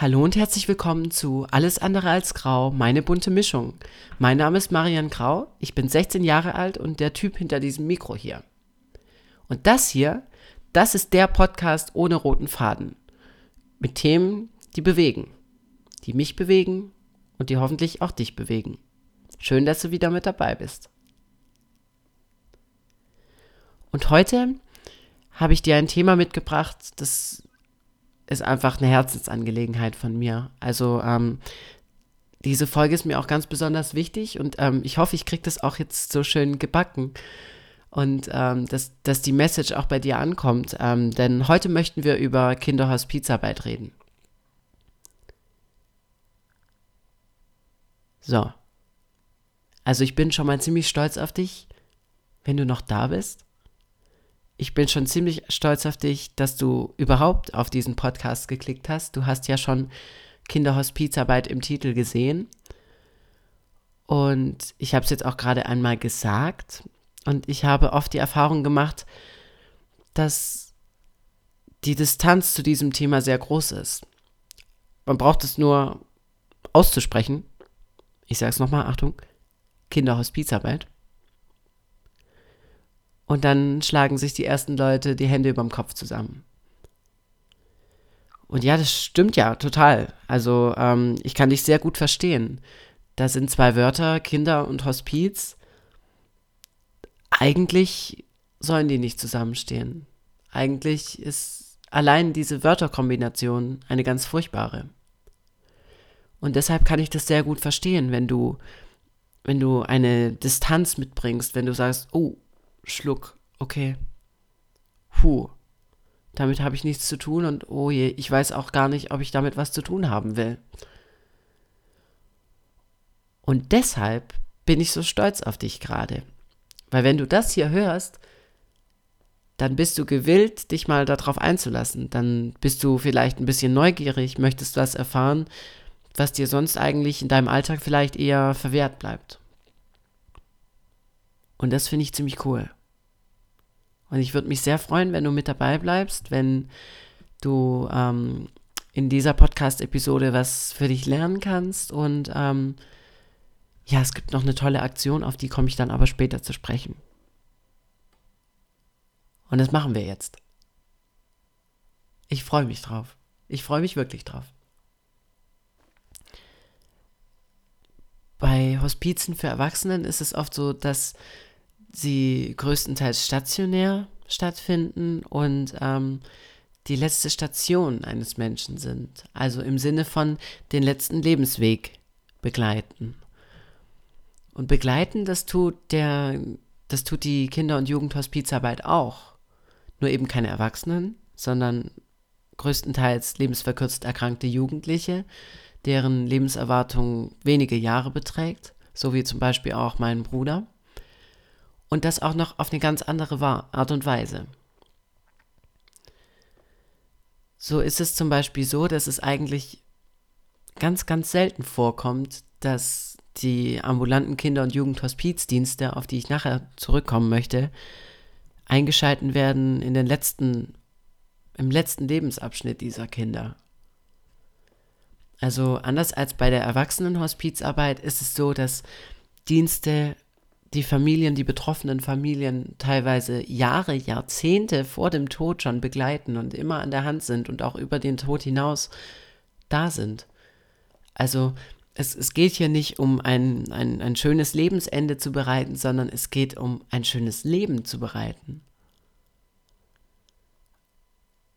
Hallo und herzlich willkommen zu Alles andere als Grau, meine bunte Mischung. Mein Name ist Marian Grau, ich bin 16 Jahre alt und der Typ hinter diesem Mikro hier. Und das hier, das ist der Podcast ohne roten Faden. Mit Themen, die bewegen. Die mich bewegen und die hoffentlich auch dich bewegen. Schön, dass du wieder mit dabei bist. Und heute habe ich dir ein Thema mitgebracht, das ist einfach eine Herzensangelegenheit von mir. Also ähm, diese Folge ist mir auch ganz besonders wichtig und ähm, ich hoffe, ich kriege das auch jetzt so schön gebacken und ähm, dass, dass die Message auch bei dir ankommt. Ähm, denn heute möchten wir über Kinderhospizarbeit reden. So. Also ich bin schon mal ziemlich stolz auf dich, wenn du noch da bist ich bin schon ziemlich stolz auf dich, dass du überhaupt auf diesen Podcast geklickt hast. Du hast ja schon Kinderhospizarbeit im Titel gesehen. Und ich habe es jetzt auch gerade einmal gesagt. Und ich habe oft die Erfahrung gemacht, dass die Distanz zu diesem Thema sehr groß ist. Man braucht es nur auszusprechen. Ich sage es nochmal, Achtung, Kinderhospizarbeit. Und dann schlagen sich die ersten Leute die Hände überm Kopf zusammen. Und ja, das stimmt ja total. Also ähm, ich kann dich sehr gut verstehen. Da sind zwei Wörter, Kinder und Hospiz. Eigentlich sollen die nicht zusammenstehen. Eigentlich ist allein diese Wörterkombination eine ganz furchtbare. Und deshalb kann ich das sehr gut verstehen, wenn du, wenn du eine Distanz mitbringst, wenn du sagst, oh, Schluck, okay. Puh. Damit habe ich nichts zu tun und oh je, ich weiß auch gar nicht, ob ich damit was zu tun haben will. Und deshalb bin ich so stolz auf dich gerade. Weil wenn du das hier hörst, dann bist du gewillt, dich mal darauf einzulassen. Dann bist du vielleicht ein bisschen neugierig, möchtest was erfahren, was dir sonst eigentlich in deinem Alltag vielleicht eher verwehrt bleibt. Und das finde ich ziemlich cool. Und ich würde mich sehr freuen, wenn du mit dabei bleibst, wenn du ähm, in dieser Podcast-Episode was für dich lernen kannst. Und ähm, ja, es gibt noch eine tolle Aktion, auf die komme ich dann aber später zu sprechen. Und das machen wir jetzt. Ich freue mich drauf. Ich freue mich wirklich drauf. Bei Hospizen für Erwachsenen ist es oft so, dass sie größtenteils stationär stattfinden und ähm, die letzte Station eines Menschen sind. Also im Sinne von den letzten Lebensweg begleiten. Und begleiten, das tut der, das tut die Kinder- und Jugendhospizarbeit auch. Nur eben keine Erwachsenen, sondern größtenteils lebensverkürzt erkrankte Jugendliche, deren Lebenserwartung wenige Jahre beträgt, so wie zum Beispiel auch mein Bruder. Und das auch noch auf eine ganz andere Art und Weise. So ist es zum Beispiel so, dass es eigentlich ganz, ganz selten vorkommt, dass die ambulanten Kinder- und Jugendhospizdienste, auf die ich nachher zurückkommen möchte, eingeschalten werden in den letzten, im letzten Lebensabschnitt dieser Kinder. Also anders als bei der Erwachsenenhospizarbeit ist es so, dass Dienste die Familien, die betroffenen Familien teilweise Jahre, Jahrzehnte vor dem Tod schon begleiten und immer an der Hand sind und auch über den Tod hinaus da sind. Also es, es geht hier nicht um ein, ein, ein schönes Lebensende zu bereiten, sondern es geht um ein schönes Leben zu bereiten.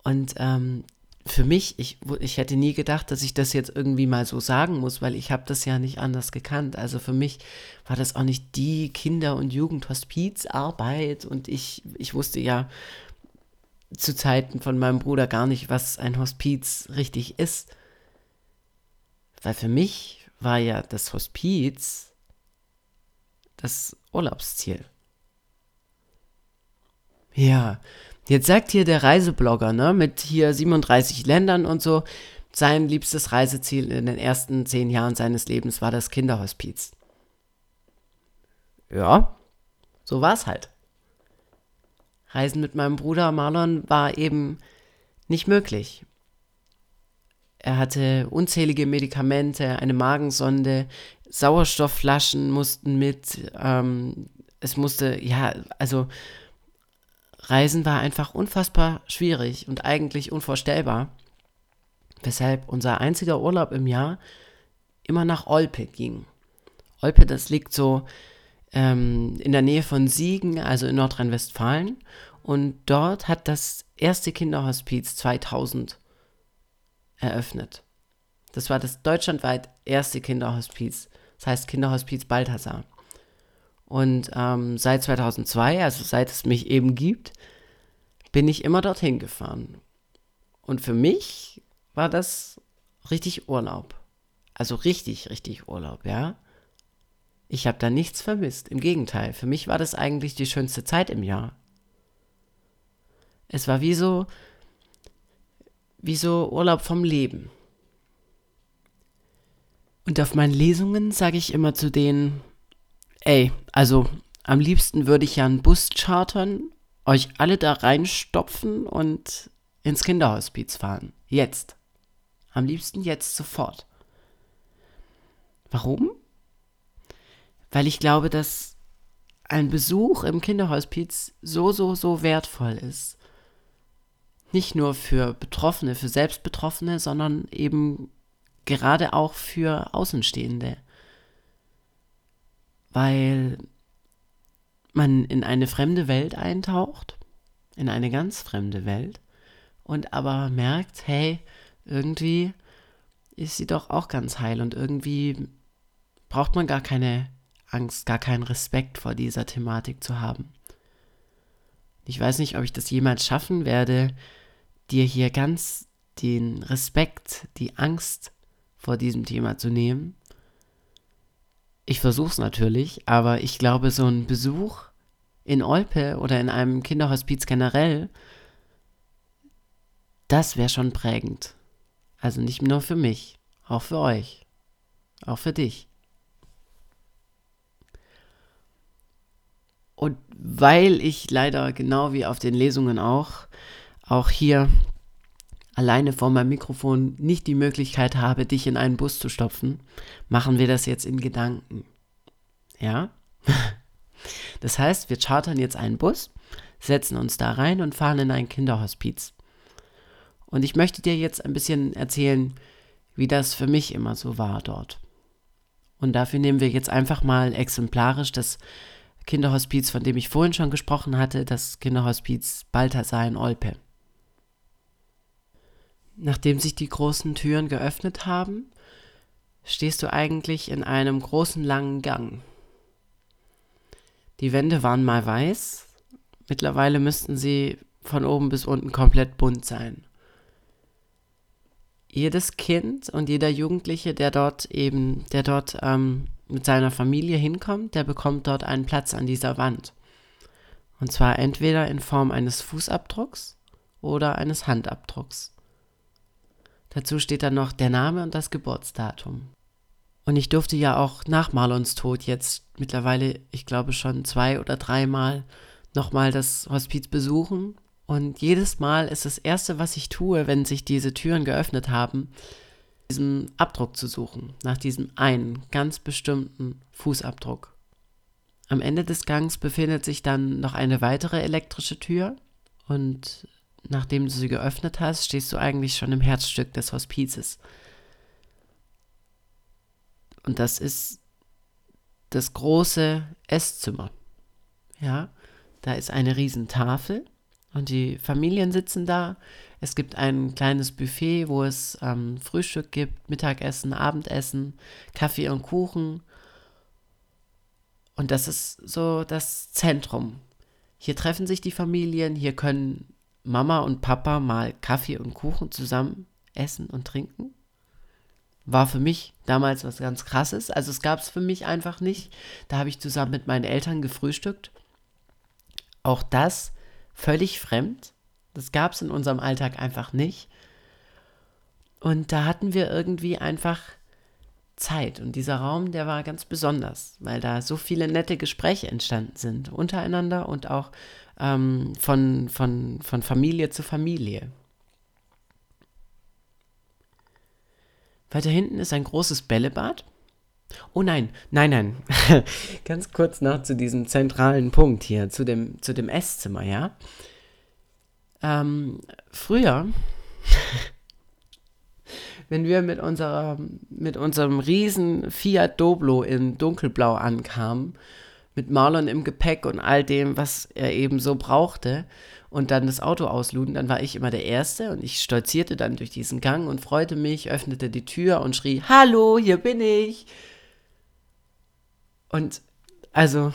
Und ähm, für mich, ich, ich hätte nie gedacht, dass ich das jetzt irgendwie mal so sagen muss, weil ich habe das ja nicht anders gekannt. Also für mich war das auch nicht die Kinder- und Jugendhospizarbeit und ich, ich wusste ja zu Zeiten von meinem Bruder gar nicht, was ein Hospiz richtig ist. Weil für mich war ja das Hospiz das Urlaubsziel. Ja, Jetzt sagt hier der Reiseblogger, ne, mit hier 37 Ländern und so, sein liebstes Reiseziel in den ersten zehn Jahren seines Lebens war das Kinderhospiz. Ja, so war es halt. Reisen mit meinem Bruder Marlon war eben nicht möglich. Er hatte unzählige Medikamente, eine Magensonde, Sauerstoffflaschen mussten mit. Ähm, es musste, ja, also Reisen war einfach unfassbar schwierig und eigentlich unvorstellbar. Weshalb unser einziger Urlaub im Jahr immer nach Olpe ging. Olpe, das liegt so ähm, in der Nähe von Siegen, also in Nordrhein-Westfalen. Und dort hat das erste Kinderhospiz 2000 eröffnet. Das war das deutschlandweit erste Kinderhospiz. Das heißt Kinderhospiz Balthasar. Und ähm, seit 2002, also seit es mich eben gibt, bin ich immer dorthin gefahren. Und für mich war das richtig Urlaub. Also richtig, richtig Urlaub, ja. Ich habe da nichts vermisst. Im Gegenteil, für mich war das eigentlich die schönste Zeit im Jahr. Es war wie so, wie so Urlaub vom Leben. Und auf meinen Lesungen sage ich immer zu denen, ey, also am liebsten würde ich ja einen Bus chartern, euch alle da reinstopfen und ins Kinderhospiz fahren. Jetzt. Am liebsten jetzt sofort. Warum? weil ich glaube, dass ein Besuch im Kinderhospiz so, so, so wertvoll ist. Nicht nur für Betroffene, für Selbstbetroffene, sondern eben gerade auch für Außenstehende. Weil man in eine fremde Welt eintaucht, in eine ganz fremde Welt, und aber merkt, hey, irgendwie ist sie doch auch ganz heil und irgendwie braucht man gar keine Angst, gar keinen Respekt vor dieser Thematik zu haben. Ich weiß nicht, ob ich das jemals schaffen werde, dir hier ganz den Respekt, die Angst vor diesem Thema zu nehmen. Ich versuche es natürlich, aber ich glaube, so ein Besuch in Olpe oder in einem Kinderhospiz generell, das wäre schon prägend. Also nicht nur für mich, auch für euch, auch für dich. Und weil ich leider genau wie auf den Lesungen auch, auch hier alleine vor meinem Mikrofon nicht die Möglichkeit habe, dich in einen Bus zu stopfen, machen wir das jetzt in Gedanken. Ja? Das heißt, wir chartern jetzt einen Bus, setzen uns da rein und fahren in ein Kinderhospiz. Und ich möchte dir jetzt ein bisschen erzählen, wie das für mich immer so war dort. Und dafür nehmen wir jetzt einfach mal exemplarisch das Kinderhospiz, von dem ich vorhin schon gesprochen hatte, das Kinderhospiz Balthasar in Olpe. Nachdem sich die großen Türen geöffnet haben, stehst du eigentlich in einem großen langen Gang. Die Wände waren mal weiß, mittlerweile müssten sie von oben bis unten komplett bunt sein. Jedes Kind und jeder Jugendliche, der dort eben, der dort ähm, mit seiner Familie hinkommt, der bekommt dort einen Platz an dieser Wand. Und zwar entweder in Form eines Fußabdrucks oder eines Handabdrucks. Dazu steht dann noch der Name und das Geburtsdatum. Und ich durfte ja auch nach Marlons Tod jetzt mittlerweile, ich glaube schon zwei oder dreimal nochmal das Hospiz besuchen. Und jedes Mal ist das Erste, was ich tue, wenn sich diese Türen geöffnet haben, diesem Abdruck zu suchen, nach diesem einen ganz bestimmten Fußabdruck. Am Ende des Gangs befindet sich dann noch eine weitere elektrische Tür und nachdem du sie geöffnet hast, stehst du eigentlich schon im Herzstück des Hospizes. Und das ist das große Esszimmer. Ja, da ist eine Riesentafel und die Familien sitzen da. Es gibt ein kleines Buffet, wo es ähm, Frühstück gibt, Mittagessen, Abendessen, Kaffee und Kuchen. Und das ist so das Zentrum. Hier treffen sich die Familien, hier können Mama und Papa mal Kaffee und Kuchen zusammen essen und trinken. War für mich damals was ganz Krasses. Also es gab es für mich einfach nicht. Da habe ich zusammen mit meinen Eltern gefrühstückt. Auch das völlig fremd. Das gab es in unserem Alltag einfach nicht. Und da hatten wir irgendwie einfach Zeit. Und dieser Raum, der war ganz besonders, weil da so viele nette Gespräche entstanden sind, untereinander und auch ähm, von, von, von Familie zu Familie. Weiter hinten ist ein großes Bällebad. Oh nein, nein, nein. Ganz kurz noch zu diesem zentralen Punkt hier, zu dem, zu dem Esszimmer, ja. Ähm, früher, wenn wir mit, unserer, mit unserem riesen Fiat Doblo in dunkelblau ankamen, mit Marlon im Gepäck und all dem, was er eben so brauchte, und dann das Auto ausluden, dann war ich immer der Erste und ich stolzierte dann durch diesen Gang und freute mich, öffnete die Tür und schrie, Hallo, hier bin ich. Und also,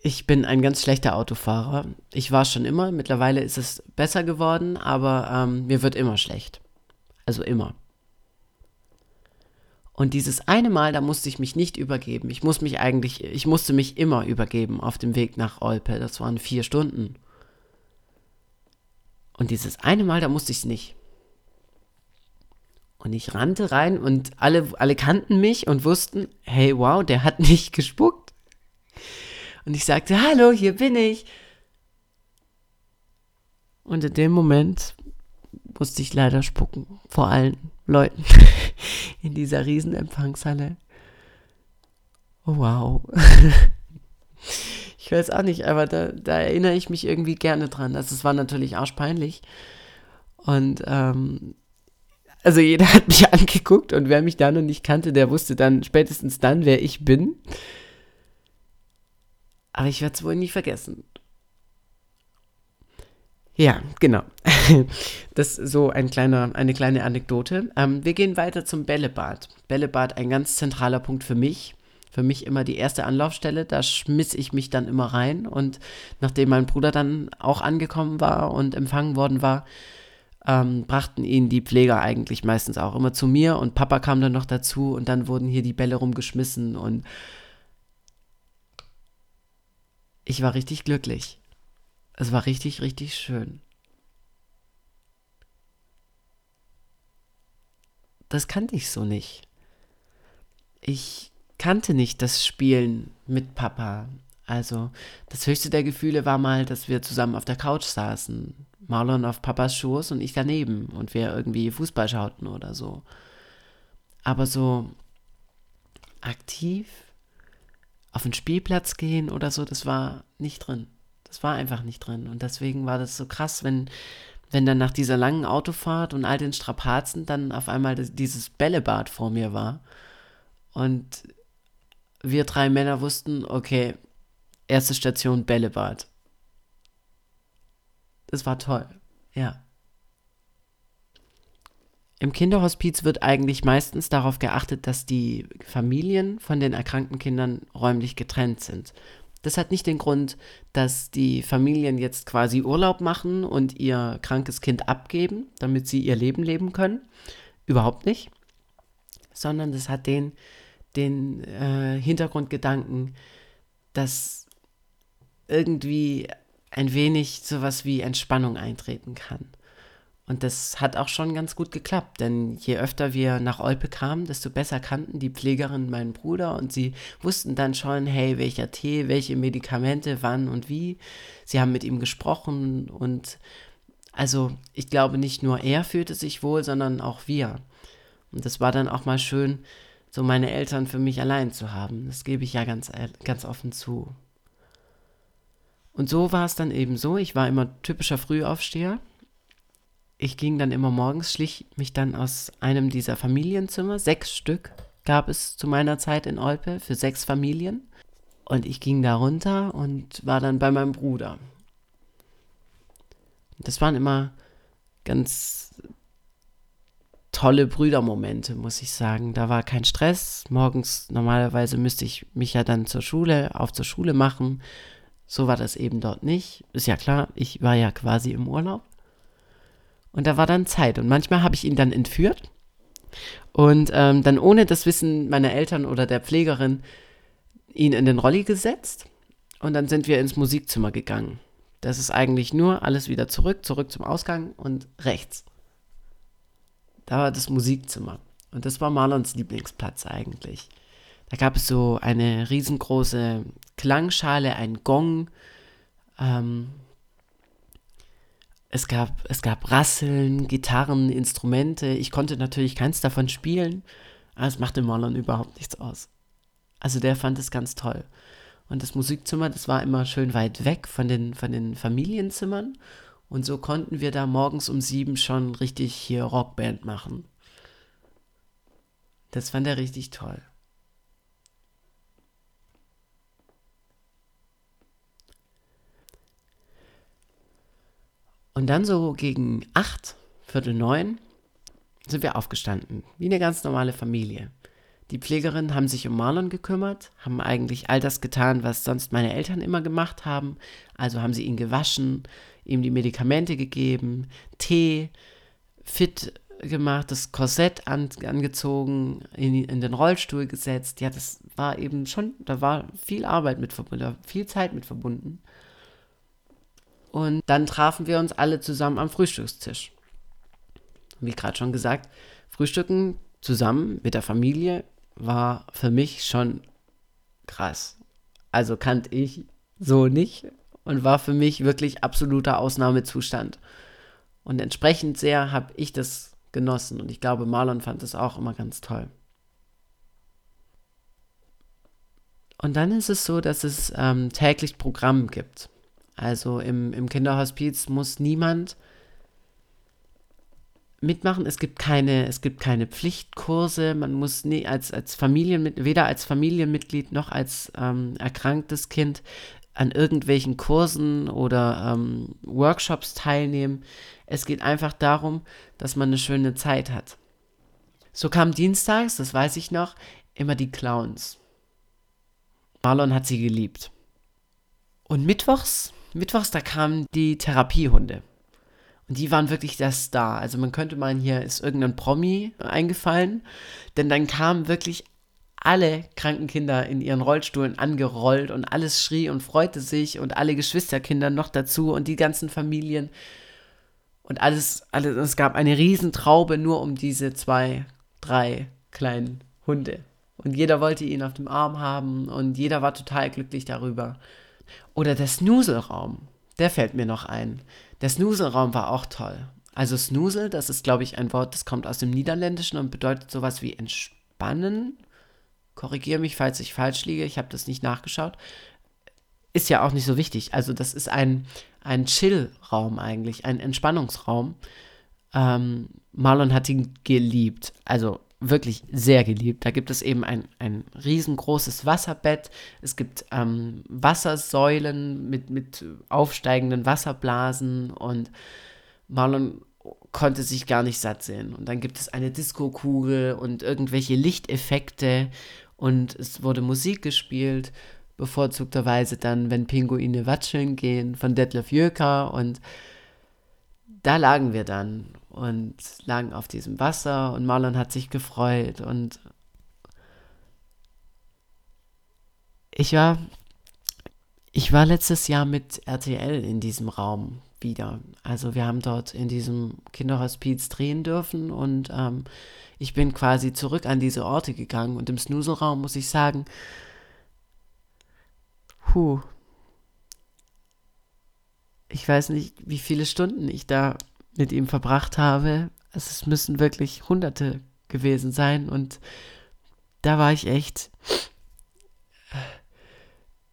ich bin ein ganz schlechter Autofahrer. Ich war schon immer, mittlerweile ist es besser geworden, aber ähm, mir wird immer schlecht. Also immer. Und dieses eine Mal, da musste ich mich nicht übergeben. Ich muss mich eigentlich, ich musste mich immer übergeben auf dem Weg nach Olpe. Das waren vier Stunden. Und dieses eine Mal, da musste ich es nicht. Und ich rannte rein und alle, alle kannten mich und wussten, hey, wow, der hat nicht gespuckt. Und ich sagte, hallo, hier bin ich. Und in dem Moment musste ich leider spucken, vor allen Leuten in dieser riesen Empfangshalle. Oh, wow. ich weiß auch nicht, aber da, da, erinnere ich mich irgendwie gerne dran. Also es war natürlich arschpeinlich. Und ähm, also jeder hat mich angeguckt und wer mich da noch nicht kannte, der wusste dann spätestens dann, wer ich bin. Aber ich werde es wohl nie vergessen. Ja, genau. Das ist so ein kleiner, eine kleine Anekdote. Ähm, wir gehen weiter zum Bällebad. Bällebad, ein ganz zentraler Punkt für mich. Für mich immer die erste Anlaufstelle. Da schmiss ich mich dann immer rein. Und nachdem mein Bruder dann auch angekommen war und empfangen worden war, ähm, brachten ihn die Pfleger eigentlich meistens auch immer zu mir. Und Papa kam dann noch dazu. Und dann wurden hier die Bälle rumgeschmissen. Und ich war richtig glücklich. Es war richtig, richtig schön. Das kannte ich so nicht. Ich kannte nicht das Spielen mit Papa. Also das höchste der Gefühle war mal, dass wir zusammen auf der Couch saßen. Marlon auf Papas Schoß und ich daneben und wir irgendwie Fußball schauten oder so. Aber so aktiv auf den Spielplatz gehen oder so, das war nicht drin. Das war einfach nicht drin. Und deswegen war das so krass, wenn, wenn dann nach dieser langen Autofahrt und all den Strapazen dann auf einmal dieses Bällebad vor mir war. Und wir drei Männer wussten, okay, erste Station Bällebad. Das war toll, ja. Im Kinderhospiz wird eigentlich meistens darauf geachtet, dass die Familien von den erkrankten Kindern räumlich getrennt sind. Das hat nicht den Grund, dass die Familien jetzt quasi Urlaub machen und ihr krankes Kind abgeben, damit sie ihr Leben leben können. Überhaupt nicht. Sondern das hat den, den äh, Hintergrundgedanken, dass irgendwie ein wenig sowas wie Entspannung eintreten kann. Und das hat auch schon ganz gut geklappt, denn je öfter wir nach Olpe kamen, desto besser kannten die Pflegerinnen meinen Bruder und sie wussten dann schon, hey, welcher Tee, welche Medikamente, wann und wie. Sie haben mit ihm gesprochen und also ich glaube, nicht nur er fühlte sich wohl, sondern auch wir. Und das war dann auch mal schön, so meine Eltern für mich allein zu haben. Das gebe ich ja ganz, ganz offen zu. Und so war es dann eben so. Ich war immer typischer Frühaufsteher ich ging dann immer morgens, schlich mich dann aus einem dieser Familienzimmer, sechs Stück gab es zu meiner Zeit in Olpe für sechs Familien. Und ich ging da runter und war dann bei meinem Bruder. Das waren immer ganz tolle Brüdermomente, muss ich sagen. Da war kein Stress. Morgens normalerweise müsste ich mich ja dann zur Schule, auf zur Schule machen. So war das eben dort nicht. Ist ja klar, ich war ja quasi im Urlaub. Und da war dann Zeit. Und manchmal habe ich ihn dann entführt und ähm, dann ohne das Wissen meiner Eltern oder der Pflegerin ihn in den Rolli gesetzt. Und dann sind wir ins Musikzimmer gegangen. Das ist eigentlich nur alles wieder zurück, zurück zum Ausgang und rechts. Da war das Musikzimmer. Und das war Marlons Lieblingsplatz eigentlich. Da gab es so eine riesengroße Klangschale, ein Gong, ähm, es gab, es gab Rasseln, Gitarren, Instrumente. Ich konnte natürlich keins davon spielen, aber es machte Marlon überhaupt nichts aus. Also der fand es ganz toll. Und das Musikzimmer, das war immer schön weit weg von den, von den Familienzimmern. Und so konnten wir da morgens um sieben schon richtig hier Rockband machen. Das fand er richtig toll. Und dann so gegen acht, Viertel neun, sind wir aufgestanden, wie eine ganz normale Familie. Die Pflegerinnen haben sich um Marlon gekümmert, haben eigentlich all das getan, was sonst meine Eltern immer gemacht haben. Also haben sie ihn gewaschen, ihm die Medikamente gegeben, Tee, fit gemacht, das Korsett an, angezogen, in, in, den Rollstuhl gesetzt. Ja, das war eben schon, da war viel Arbeit mit verbunden, viel Zeit mit verbunden. Und dann trafen wir uns alle zusammen am Frühstückstisch. Wie gerade schon gesagt, Frühstücken zusammen mit der Familie war für mich schon krass. Also kannte ich so nicht und war für mich wirklich absoluter Ausnahmezustand. Und entsprechend sehr habe ich das genossen und ich glaube, Marlon fand es auch immer ganz toll. Und dann ist es so, dass es ähm, täglich Programm gibt. Also im, im Kinderhospiz muss niemand mitmachen. Es gibt keine, es gibt keine Pflichtkurse. Man muss nie als, als Familienmitglied, weder als Familienmitglied noch als ähm, erkranktes Kind an irgendwelchen Kursen oder ähm, Workshops teilnehmen. Es geht einfach darum, dass man eine schöne Zeit hat. So kam dienstags, das weiß ich noch, immer die Clowns. Marlon hat sie geliebt. Und mittwochs mittwochs, da kamen die Therapiehunde. Und die waren wirklich der Star. Also man könnte meinen, hier ist irgendein Promi eingefallen. Denn dann kamen wirklich alle kranken Kinder in ihren Rollstuhlen angerollt und alles schrie und freute sich und alle Geschwisterkinder noch dazu und die ganzen Familien. Und alles, alles, es gab eine Riesentraube nur um diese zwei, drei kleinen Hunde. Und jeder wollte ihn auf dem Arm haben und jeder war total glücklich darüber. Oder der Snuselraum, der fällt mir noch ein. Der Snuselraum war auch toll. Also Snusel, das ist, glaube ich, ein Wort, das kommt aus dem Niederländischen und bedeutet sowas wie entspannen. Korrigiere mich, falls ich falsch liege, ich habe das nicht nachgeschaut. Ist ja auch nicht so wichtig. Also das ist ein, ein Chill-Raum eigentlich, ein Entspannungsraum. Ähm, Marlon hat ihn geliebt. Also wirklich sehr geliebt. Da gibt es eben ein, ein riesengroßes Wasserbett. Es gibt ähm, Wassersäulen mit, mit aufsteigenden Wasserblasen und Marlon konnte sich gar nicht satt sehen. Und dann gibt es eine Diskokugel und irgendwelche Lichteffekte und es wurde Musik gespielt, bevorzugterweise dann, wenn Pinguine watscheln gehen von Detlef Jöker und da lagen wir dann und lagen auf diesem Wasser und Marlon hat sich gefreut und ich war ich war letztes Jahr mit RTL in diesem Raum wieder. Also wir haben dort in diesem Kinderhospiz drehen dürfen und ähm, ich bin quasi zurück an diese Orte gegangen und im Snuselraum muss ich sagen, puh, ich weiß nicht, wie viele Stunden ich da mit ihm verbracht habe. Also es müssen wirklich Hunderte gewesen sein und da war ich echt.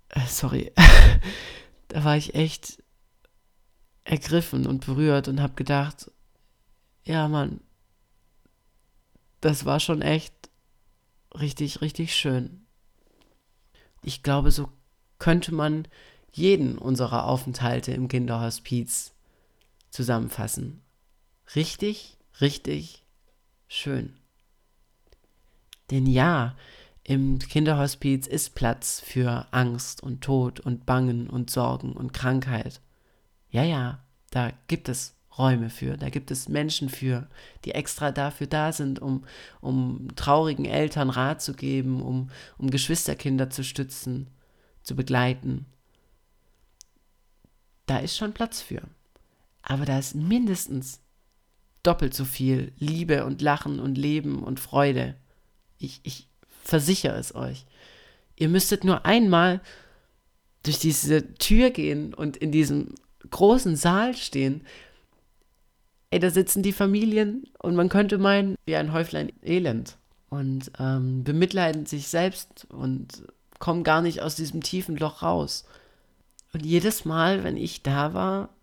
Äh, sorry. da war ich echt ergriffen und berührt und habe gedacht, ja Mann, das war schon echt richtig, richtig schön. Ich glaube, so könnte man jeden unserer Aufenthalte im Kinderhospiz zusammenfassen. Richtig, richtig schön. Denn ja, im Kinderhospiz ist Platz für Angst und Tod und Bangen und Sorgen und Krankheit. Ja, ja, da gibt es Räume für, da gibt es Menschen für, die extra dafür da sind, um, um traurigen Eltern Rat zu geben, um, um Geschwisterkinder zu stützen, zu begleiten da ist schon Platz für. Aber da ist mindestens doppelt so viel Liebe und Lachen und Leben und Freude. Ich, ich versichere es euch. Ihr müsstet nur einmal durch diese Tür gehen und in diesem großen Saal stehen. Ey, da sitzen die Familien und man könnte meinen, wie ein Häuflein Elend. Und ähm, bemitleiden sich selbst und kommen gar nicht aus diesem tiefen Loch raus. Und jedes Mal, wenn ich da war,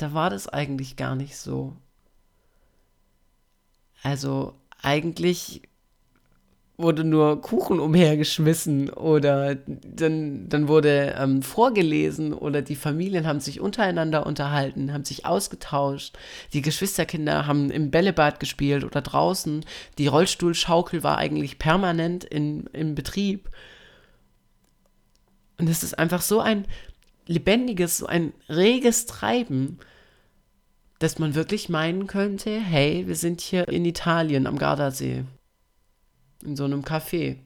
da war das eigentlich gar nicht so. Also eigentlich wurde nur Kuchen umhergeschmissen oder dann, dann wurde ähm, vorgelesen oder die Familien haben sich untereinander unterhalten, haben sich ausgetauscht. Die Geschwisterkinder haben im Bällebad gespielt oder draußen. Die Rollstuhlschaukel war eigentlich permanent in, im Betrieb. Und es ist einfach so ein lebendiges, so ein reges Treiben, dass man wirklich meinen könnte, hey, wir sind hier in Italien am Gardasee in so einem Café.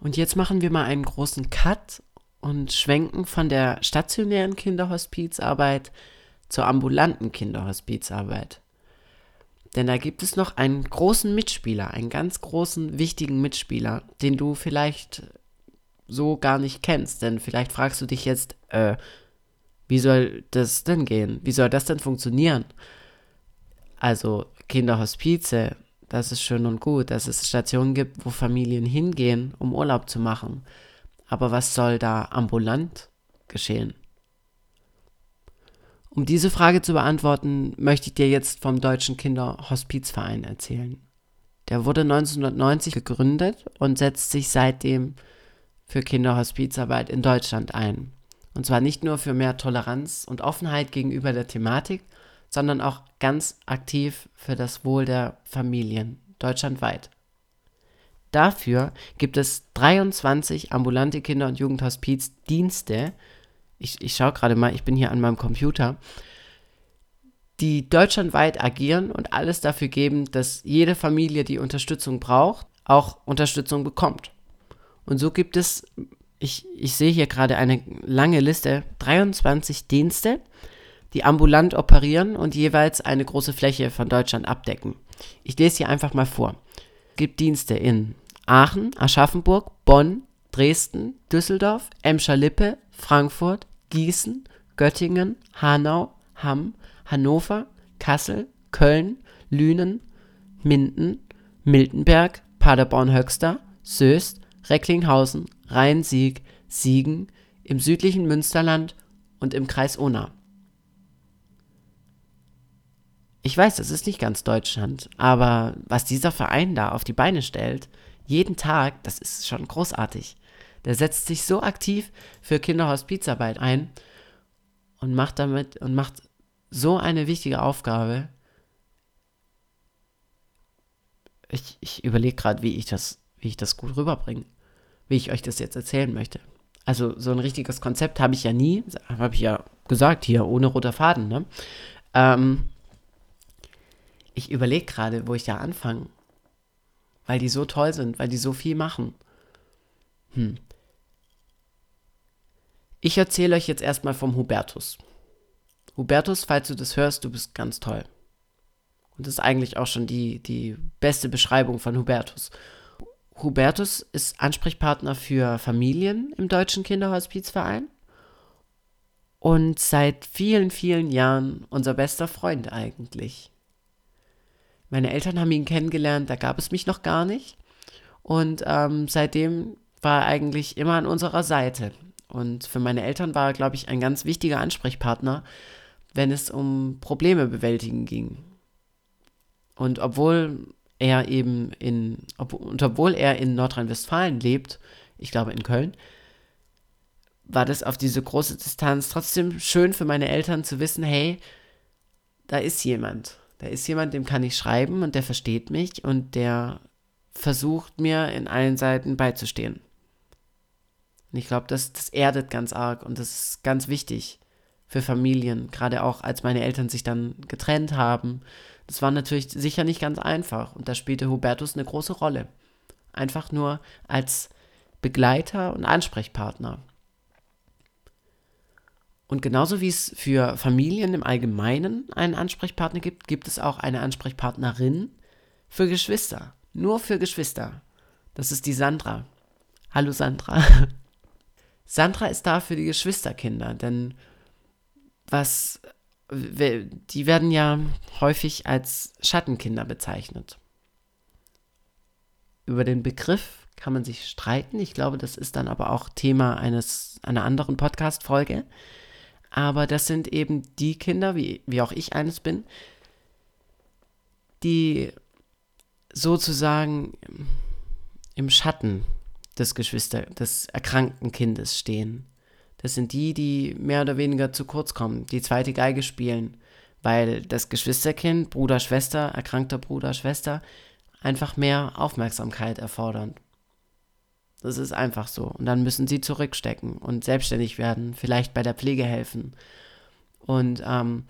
Und jetzt machen wir mal einen großen Cut und schwenken von der stationären Kinderhospizarbeit zur ambulanten Kinderhospizarbeit. Denn da gibt es noch einen großen Mitspieler, einen ganz großen, wichtigen Mitspieler, den du vielleicht so gar nicht kennst. Denn vielleicht fragst du dich jetzt, äh, wie soll das denn gehen? Wie soll das denn funktionieren? Also Kinderhospize, das ist schön und gut, dass es Stationen gibt, wo Familien hingehen, um Urlaub zu machen. Aber was soll da ambulant geschehen? Um diese Frage zu beantworten, möchte ich dir jetzt vom Deutschen Kinderhospizverein erzählen. Der wurde 1990 gegründet und setzt sich seitdem für Kinderhospizarbeit in Deutschland ein. Und zwar nicht nur für mehr Toleranz und Offenheit gegenüber der Thematik, sondern auch ganz aktiv für das Wohl der Familien deutschlandweit. Dafür gibt es 23 ambulante Kinder- und Jugendhospizdienste. Ich, ich schaue gerade mal, ich bin hier an meinem Computer, die deutschlandweit agieren und alles dafür geben, dass jede Familie, die Unterstützung braucht, auch Unterstützung bekommt. Und so gibt es, ich, ich sehe hier gerade eine lange Liste, 23 Dienste, die ambulant operieren und jeweils eine große Fläche von Deutschland abdecken. Ich lese hier einfach mal vor. Es gibt Dienste in Aachen, Aschaffenburg, Bonn, Dresden, Düsseldorf, Emscher-Lippe, Frankfurt, Gießen, Göttingen, Hanau, Hamm, Hannover, Kassel, Köln, Lünen, Minden, Miltenberg, Paderborn-Höxter, Soest, Recklinghausen, Rhein-Sieg, Siegen, im südlichen Münsterland und im Kreis Unna. Ich weiß, das ist nicht ganz Deutschland, aber was dieser Verein da auf die Beine stellt, jeden Tag, das ist schon großartig. Der setzt sich so aktiv für Kinderhospizarbeit ein und macht damit und macht so eine wichtige Aufgabe. Ich, ich überlege gerade, wie ich das, wie ich das gut rüberbringe, wie ich euch das jetzt erzählen möchte. Also so ein richtiges Konzept habe ich ja nie, habe ich ja gesagt hier, ohne roter Faden, ne? Ähm, ich überlege gerade, wo ich da anfange. Weil die so toll sind, weil die so viel machen. Hm. Ich erzähle euch jetzt erstmal vom Hubertus. Hubertus, falls du das hörst, du bist ganz toll. Und das ist eigentlich auch schon die, die beste Beschreibung von Hubertus. Hubertus ist Ansprechpartner für Familien im Deutschen Kinderhospizverein und seit vielen, vielen Jahren unser bester Freund eigentlich. Meine Eltern haben ihn kennengelernt, da gab es mich noch gar nicht. Und ähm, seitdem war er eigentlich immer an unserer Seite. Und für meine Eltern war er, glaube ich, ein ganz wichtiger Ansprechpartner, wenn es um Probleme bewältigen ging. Und obwohl er eben in, ob, und obwohl er in Nordrhein-Westfalen lebt, ich glaube in Köln, war das auf diese große Distanz trotzdem schön für meine Eltern zu wissen, hey, da ist jemand. Da ist jemand, dem kann ich schreiben und der versteht mich und der versucht mir in allen Seiten beizustehen. Und ich glaube, das, das erdet ganz arg und das ist ganz wichtig für Familien, gerade auch als meine Eltern sich dann getrennt haben. Das war natürlich sicher nicht ganz einfach und da spielte Hubertus eine große Rolle. Einfach nur als Begleiter und Ansprechpartner. Und genauso wie es für Familien im Allgemeinen einen Ansprechpartner gibt, gibt es auch eine Ansprechpartnerin für Geschwister. Nur für Geschwister. Das ist die Sandra. Hallo Sandra. Sandra ist da für die Geschwisterkinder, denn was die werden ja häufig als Schattenkinder bezeichnet. Über den Begriff kann man sich streiten. Ich glaube, das ist dann aber auch Thema eines, einer anderen Podcast-Folge. Aber das sind eben die Kinder, wie, wie auch ich eines bin, die sozusagen im Schatten des Geschwister, des erkrankten Kindes stehen. Das sind die, die mehr oder weniger zu kurz kommen, die zweite Geige spielen, weil das Geschwisterkind, Bruder, Schwester, erkrankter Bruder, Schwester, einfach mehr Aufmerksamkeit erfordern. Das ist einfach so. Und dann müssen sie zurückstecken und selbstständig werden, vielleicht bei der Pflege helfen. Und ähm,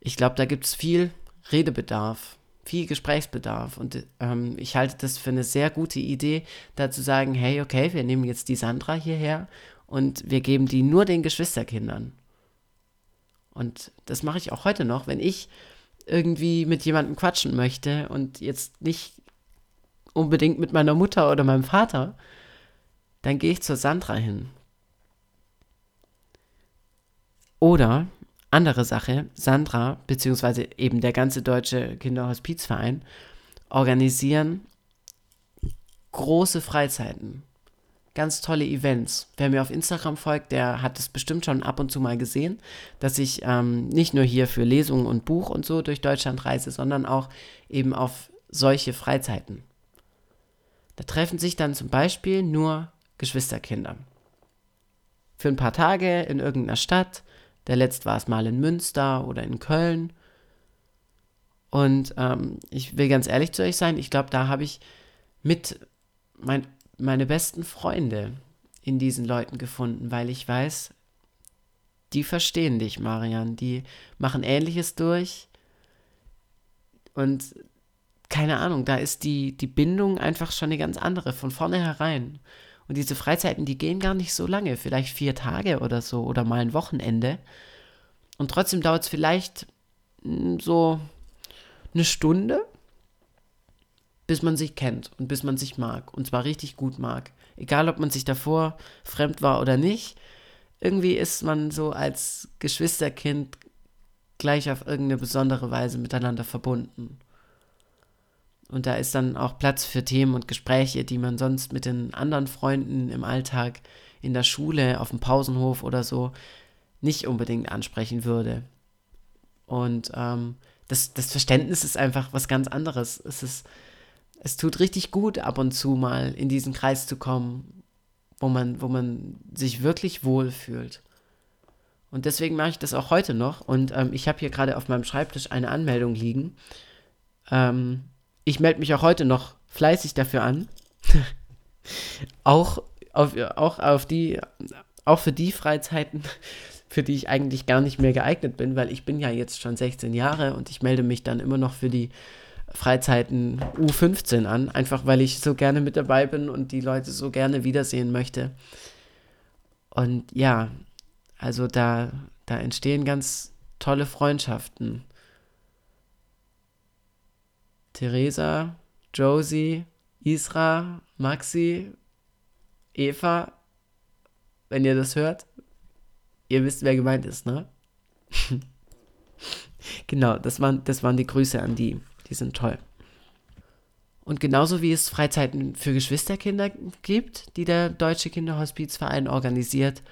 ich glaube, da gibt es viel Redebedarf, viel Gesprächsbedarf. Und ähm, ich halte das für eine sehr gute Idee, da zu sagen, hey, okay, wir nehmen jetzt die Sandra hierher und wir geben die nur den Geschwisterkindern. Und das mache ich auch heute noch, wenn ich irgendwie mit jemandem quatschen möchte und jetzt nicht unbedingt mit meiner Mutter oder meinem Vater, dann gehe ich zur Sandra hin. Oder, andere Sache, Sandra, beziehungsweise eben der ganze Deutsche Kinderhospizverein, organisieren große Freizeiten ganz tolle Events. Wer mir auf Instagram folgt, der hat es bestimmt schon ab und zu mal gesehen, dass ich ähm, nicht nur hier für Lesungen und Buch und so durch Deutschland reise, sondern auch eben auf solche Freizeiten. Da treffen sich dann zum Beispiel nur Geschwisterkinder. Für ein paar Tage in irgendeiner Stadt. Der letzte war es mal in Münster oder in Köln. Und ähm, ich will ganz ehrlich zu euch sein, ich glaube, da habe ich mit mein meine besten Freunde in diesen Leuten gefunden, weil ich weiß, die verstehen dich, Marian, die machen Ähnliches durch und keine Ahnung, da ist die, die Bindung einfach schon eine ganz andere, von vornherein. Und diese Freizeiten, die gehen gar nicht so lange, vielleicht vier Tage oder so oder mal ein Wochenende. Und trotzdem dauert es vielleicht hm, so eine Stunde bis man sich kennt und bis man sich mag. Und zwar richtig gut mag. Egal, ob man sich davor fremd war oder nicht. Irgendwie ist man so als Geschwisterkind gleich auf irgendeine besondere Weise miteinander verbunden. Und da ist dann auch Platz für Themen und Gespräche, die man sonst mit den anderen Freunden im Alltag, in der Schule, auf dem Pausenhof oder so nicht unbedingt ansprechen würde. Und ähm, das, das Verständnis ist einfach was ganz anderes. Es ist es tut richtig gut, ab und zu mal in diesen Kreis zu kommen, wo man, wo man sich wirklich wohl fühlt. Und deswegen mache ich das auch heute noch. Und ähm, ich habe hier gerade auf meinem Schreibtisch eine Anmeldung liegen. Ähm, ich melde mich auch heute noch fleißig dafür an. auch, auf, auch auf die, auch für die Freizeiten, für die ich eigentlich gar nicht mehr geeignet bin, weil ich bin ja jetzt schon 16 Jahre und ich melde mich dann immer noch für die Freizeiten U15 an, einfach weil ich so gerne mit dabei bin und die Leute so gerne wiedersehen möchte. Und ja, also da, da entstehen ganz tolle Freundschaften. Theresa, Josie, Isra, Maxi, Eva, wenn ihr das hört, ihr wisst, wer gemeint ist, ne? genau, das waren, das waren die Grüße an die. Die sind toll. Und genauso wie es Freizeiten für Geschwisterkinder gibt, die der Deutsche Kinderhospizverein organisiert,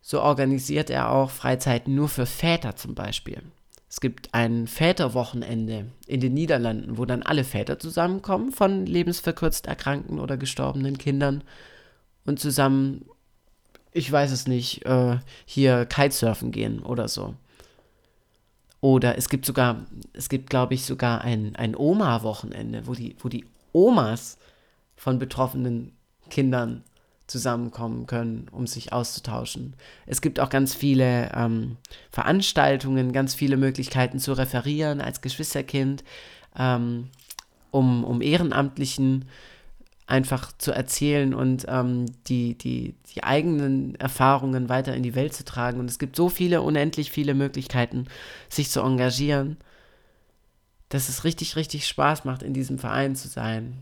so organisiert er auch Freizeiten nur für Väter zum Beispiel. Es gibt ein Väterwochenende in den Niederlanden, wo dann alle Väter zusammenkommen von lebensverkürzt erkrankten oder gestorbenen Kindern und zusammen, ich weiß es nicht, äh, hier Kitesurfen gehen oder so. Oder es gibt sogar, es gibt, glaube ich, sogar ein, ein Oma-Wochenende, wo die, wo die Omas von betroffenen Kindern zusammenkommen können, um sich auszutauschen. Es gibt auch ganz viele ähm, Veranstaltungen, ganz viele Möglichkeiten zu referieren als Geschwisterkind, ähm, um, um ehrenamtlichen einfach zu erzählen und ähm, die, die, die eigenen Erfahrungen weiter in die Welt zu tragen. Und es gibt so viele, unendlich viele Möglichkeiten, sich zu engagieren, dass es richtig, richtig Spaß macht, in diesem Verein zu sein.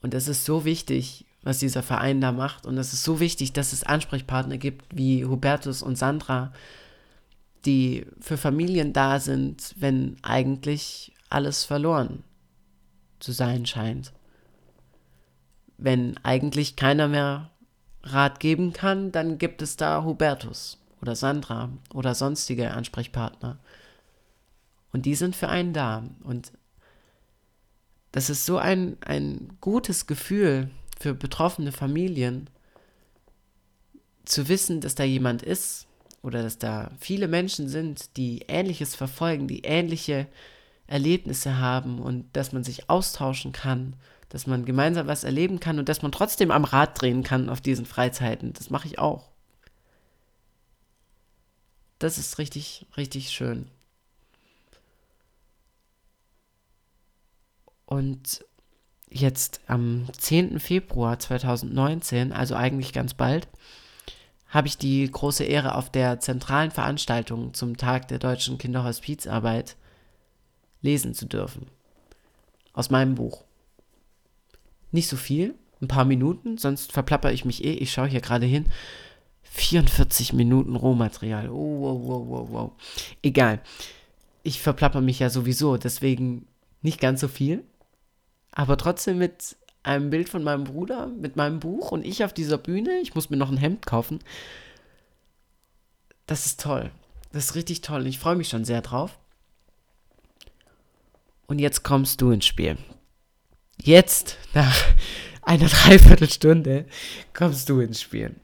Und es ist so wichtig, was dieser Verein da macht. Und es ist so wichtig, dass es Ansprechpartner gibt wie Hubertus und Sandra, die für Familien da sind, wenn eigentlich alles verloren zu sein scheint. Wenn eigentlich keiner mehr Rat geben kann, dann gibt es da Hubertus oder Sandra oder sonstige Ansprechpartner. Und die sind für einen da. Und das ist so ein, ein gutes Gefühl für betroffene Familien, zu wissen, dass da jemand ist oder dass da viele Menschen sind, die Ähnliches verfolgen, die ähnliche Erlebnisse haben und dass man sich austauschen kann, dass man gemeinsam was erleben kann und dass man trotzdem am Rad drehen kann auf diesen Freizeiten. Das mache ich auch. Das ist richtig, richtig schön. Und jetzt am 10. Februar 2019, also eigentlich ganz bald, habe ich die große Ehre, auf der zentralen Veranstaltung zum Tag der deutschen Kinderhospizarbeit lesen zu dürfen. Aus meinem Buch. Nicht so viel, ein paar Minuten, sonst verplapper ich mich eh. Ich schaue hier gerade hin. 44 Minuten Rohmaterial. Oh, wow, wow, wow, wow. Egal. Ich verplapper mich ja sowieso, deswegen nicht ganz so viel. Aber trotzdem mit einem Bild von meinem Bruder mit meinem Buch und ich auf dieser Bühne. Ich muss mir noch ein Hemd kaufen. Das ist toll. Das ist richtig toll. Ich freue mich schon sehr drauf. Und jetzt kommst du ins Spiel. Jetzt, nach einer Dreiviertelstunde, kommst du ins Spiel.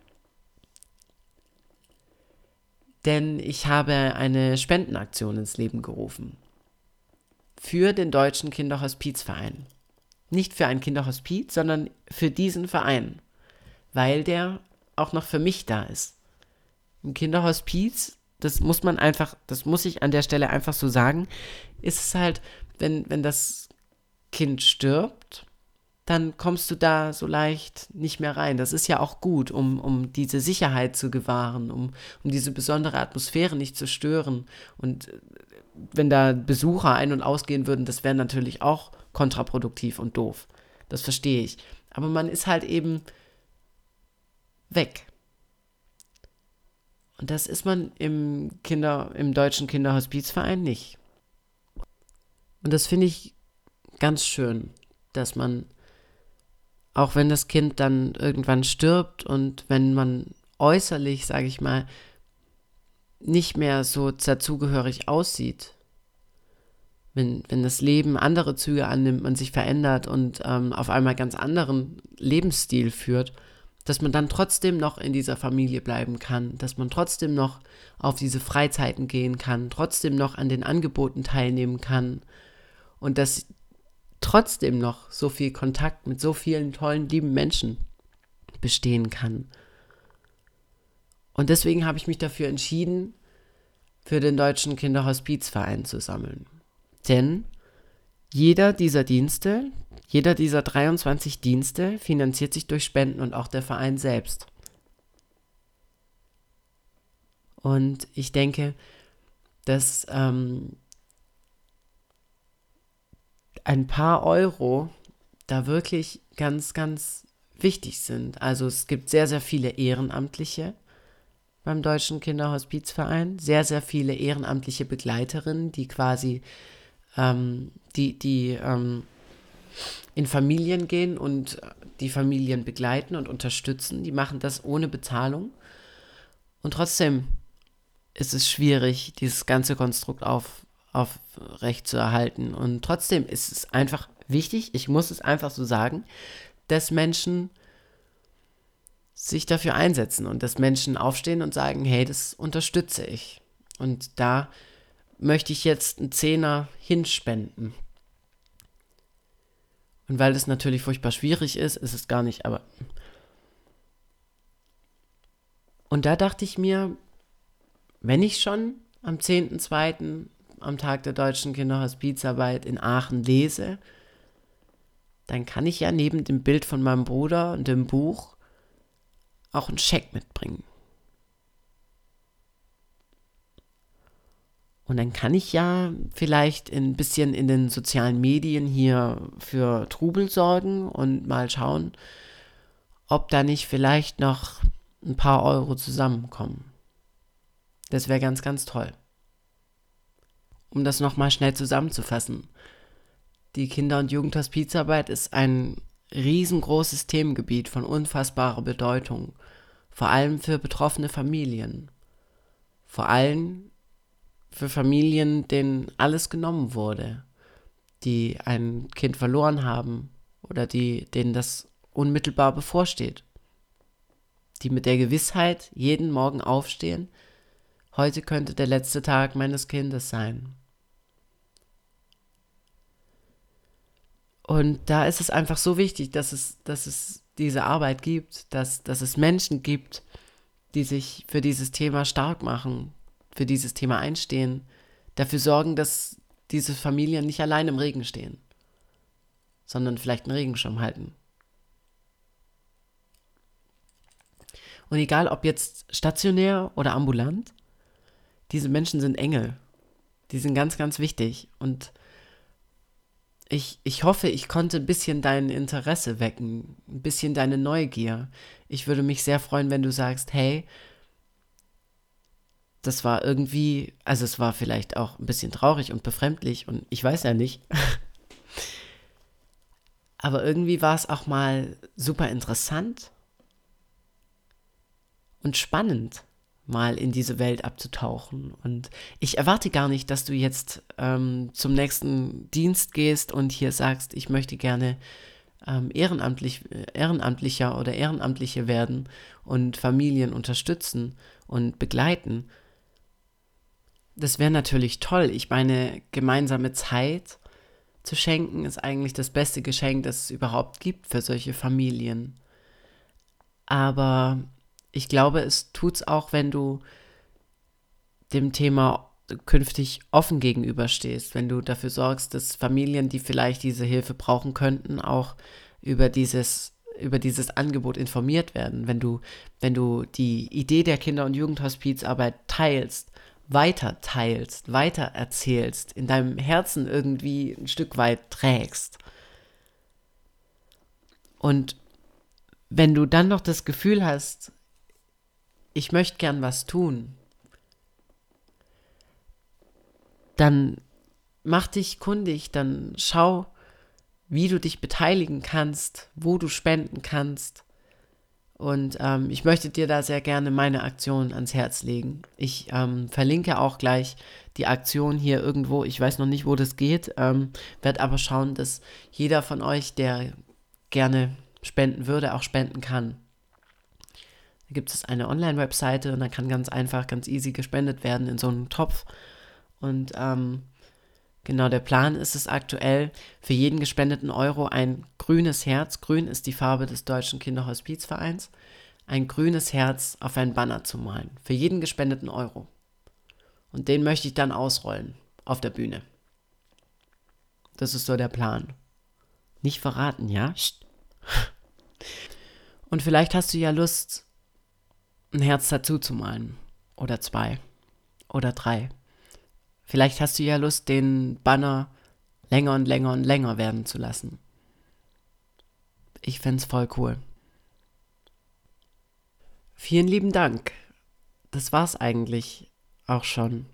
Denn ich habe eine Spendenaktion ins Leben gerufen. Für den Deutschen Kinderhospizverein. Nicht für ein Kinderhospiz, sondern für diesen Verein. Weil der auch noch für mich da ist. Im Kinderhospiz, das muss man einfach, das muss ich an der Stelle einfach so sagen, ist es halt, wenn, wenn das Kind stirbt, dann kommst du da so leicht nicht mehr rein. Das ist ja auch gut, um, um diese Sicherheit zu gewahren, um, um diese besondere Atmosphäre nicht zu stören. Und äh, wenn da Besucher ein- und ausgehen würden, das wäre natürlich auch kontraproduktiv und doof. Das verstehe ich. Aber man ist halt eben weg. Und das ist man im Kinder, im deutschen Kinderhospizverein nicht. Und das finde ich ganz schön, dass man, auch wenn das Kind dann irgendwann stirbt und wenn man äußerlich, sage ich mal, nicht mehr so dazugehörig aussieht, wenn, wenn das Leben andere Züge annimmt, man sich verändert und ähm, auf einmal ganz anderen Lebensstil führt, dass man dann trotzdem noch in dieser Familie bleiben kann, dass man trotzdem noch auf diese Freizeiten gehen kann, trotzdem noch an den Angeboten teilnehmen kann und dass trotzdem noch so viel Kontakt mit so vielen tollen, lieben Menschen bestehen kann. Und deswegen habe ich mich dafür entschieden, für den Deutschen Kinderhospizverein zu sammeln. Denn jeder dieser Dienste, jeder dieser 23 Dienste finanziert sich durch Spenden und auch der Verein selbst. Und ich denke, dass ähm, ein paar Euro da wirklich ganz, ganz wichtig sind. Also es gibt sehr, sehr viele Ehrenamtliche beim Deutschen Kinderhospizverein, sehr, sehr viele ehrenamtliche Begleiterinnen, die quasi ähm, die, die ähm, in Familien gehen und die Familien begleiten und unterstützen. Die machen das ohne Bezahlung. Und trotzdem ist es schwierig, dieses ganze Konstrukt auf, aufrecht zu erhalten. Und trotzdem ist es einfach wichtig, ich muss es einfach so sagen, dass Menschen sich dafür einsetzen und dass Menschen aufstehen und sagen, hey, das unterstütze ich. Und da möchte ich jetzt einen Zehner hinspenden. Und weil das natürlich furchtbar schwierig ist, ist es gar nicht, aber. Und da dachte ich mir, wenn ich schon am 10.2. am Tag der deutschen Kinderhospizarbeit in Aachen lese, dann kann ich ja neben dem Bild von meinem Bruder und dem Buch auch einen Scheck mitbringen. Und dann kann ich ja vielleicht ein bisschen in den sozialen Medien hier für Trubel sorgen und mal schauen, ob da nicht vielleicht noch ein paar Euro zusammenkommen. Das wäre ganz, ganz toll. Um das nochmal schnell zusammenzufassen. Die Kinder- und Jugendhospizarbeit ist ein riesengroßes Themengebiet von unfassbarer Bedeutung, vor allem für betroffene Familien. Vor allem für Familien, denen alles genommen wurde, die ein Kind verloren haben oder die, denen das unmittelbar bevorsteht, die mit der Gewissheit jeden Morgen aufstehen, heute könnte der letzte Tag meines Kindes sein. Und da ist es einfach so wichtig, dass es, dass es diese Arbeit gibt, dass, dass es Menschen gibt, die sich für dieses Thema stark machen, für dieses Thema einstehen, dafür sorgen, dass diese Familien nicht allein im Regen stehen, sondern vielleicht einen Regenschirm halten. Und egal ob jetzt stationär oder ambulant, diese Menschen sind Engel. Die sind ganz, ganz wichtig. Und ich, ich hoffe, ich konnte ein bisschen dein Interesse wecken, ein bisschen deine Neugier. Ich würde mich sehr freuen, wenn du sagst, hey, das war irgendwie, also es war vielleicht auch ein bisschen traurig und befremdlich und ich weiß ja nicht. Aber irgendwie war es auch mal super interessant und spannend, mal in diese Welt abzutauchen. Und ich erwarte gar nicht, dass du jetzt ähm, zum nächsten Dienst gehst und hier sagst, ich möchte gerne ähm, ehrenamtlich, äh, Ehrenamtlicher oder Ehrenamtliche werden und Familien unterstützen und begleiten, das wäre natürlich toll. Ich meine, gemeinsame Zeit zu schenken ist eigentlich das beste Geschenk, das es überhaupt gibt für solche Familien. Aber ich glaube, es tut es auch, wenn du dem Thema künftig offen gegenüberstehst, wenn du dafür sorgst, dass Familien, die vielleicht diese Hilfe brauchen könnten, auch über dieses über dieses Angebot informiert werden, wenn du wenn du die Idee der Kinder- und Jugendhospizarbeit teilst weiter teilst, weiter erzählst, in deinem Herzen irgendwie ein Stück weit trägst. Und wenn du dann noch das Gefühl hast, ich möchte gern was tun, dann mach dich kundig, dann schau, wie du dich beteiligen kannst, wo du spenden kannst. Und ähm, ich möchte dir da sehr gerne meine Aktion ans Herz legen. Ich ähm, verlinke auch gleich die Aktion hier irgendwo. Ich weiß noch nicht, wo das geht, ähm, werde aber schauen, dass jeder von euch, der gerne spenden würde, auch spenden kann. Da gibt es eine Online-Webseite und da kann ganz einfach, ganz easy gespendet werden in so einen Topf. Und ähm, Genau, der Plan ist es aktuell, für jeden gespendeten Euro ein grünes Herz, grün ist die Farbe des Deutschen Kinderhospizvereins, ein grünes Herz auf ein Banner zu malen. Für jeden gespendeten Euro. Und den möchte ich dann ausrollen auf der Bühne. Das ist so der Plan. Nicht verraten, ja? Und vielleicht hast du ja Lust, ein Herz dazu zu malen. Oder zwei. Oder drei. Vielleicht hast du ja Lust, den Banner länger und länger und länger werden zu lassen. Ich fände voll cool. Vielen lieben Dank. Das war's eigentlich auch schon.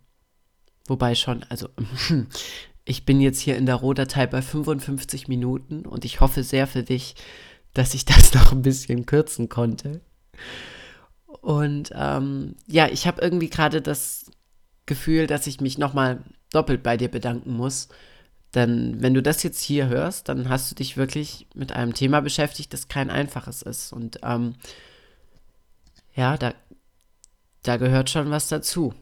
Wobei schon, also ich bin jetzt hier in der Rohdatei bei 55 Minuten und ich hoffe sehr für dich, dass ich das noch ein bisschen kürzen konnte. Und ähm, ja, ich habe irgendwie gerade das Gefühl, dass ich mich nochmal doppelt bei dir bedanken muss. Denn wenn du das jetzt hier hörst, dann hast du dich wirklich mit einem Thema beschäftigt, das kein einfaches ist. Und ähm, ja, da, da gehört schon was dazu.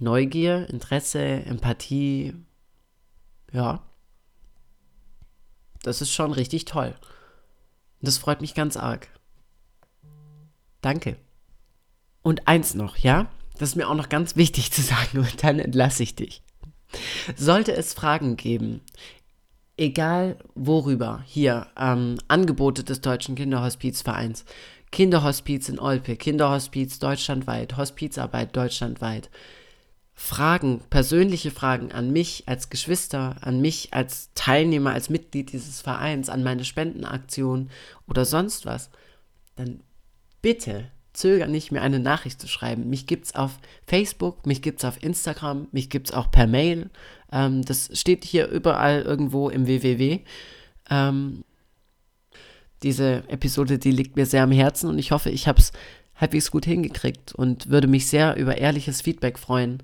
Neugier, Interesse, Empathie, ja, das ist schon richtig toll. Das freut mich ganz arg. Danke. Und eins noch, ja? Das ist mir auch noch ganz wichtig zu sagen und dann entlasse ich dich. Sollte es Fragen geben, egal worüber, hier ähm, Angebote des Deutschen Kinderhospizvereins, Kinderhospiz in Olpe, Kinderhospiz deutschlandweit, Hospizarbeit deutschlandweit, Fragen, persönliche Fragen an mich als Geschwister, an mich als Teilnehmer, als Mitglied dieses Vereins, an meine Spendenaktion oder sonst was, dann bitte zöger nicht, mir eine Nachricht zu schreiben. Mich gibt es auf Facebook, mich gibt es auf Instagram, mich gibt es auch per Mail. Ähm, das steht hier überall irgendwo im www. Ähm, diese Episode, die liegt mir sehr am Herzen und ich hoffe, ich habe es halbwegs gut hingekriegt und würde mich sehr über ehrliches Feedback freuen.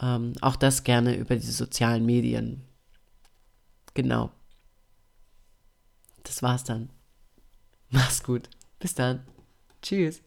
Ähm, auch das gerne über die sozialen Medien. Genau. Das war's dann. Mach's gut. Bis dann. Tschüss.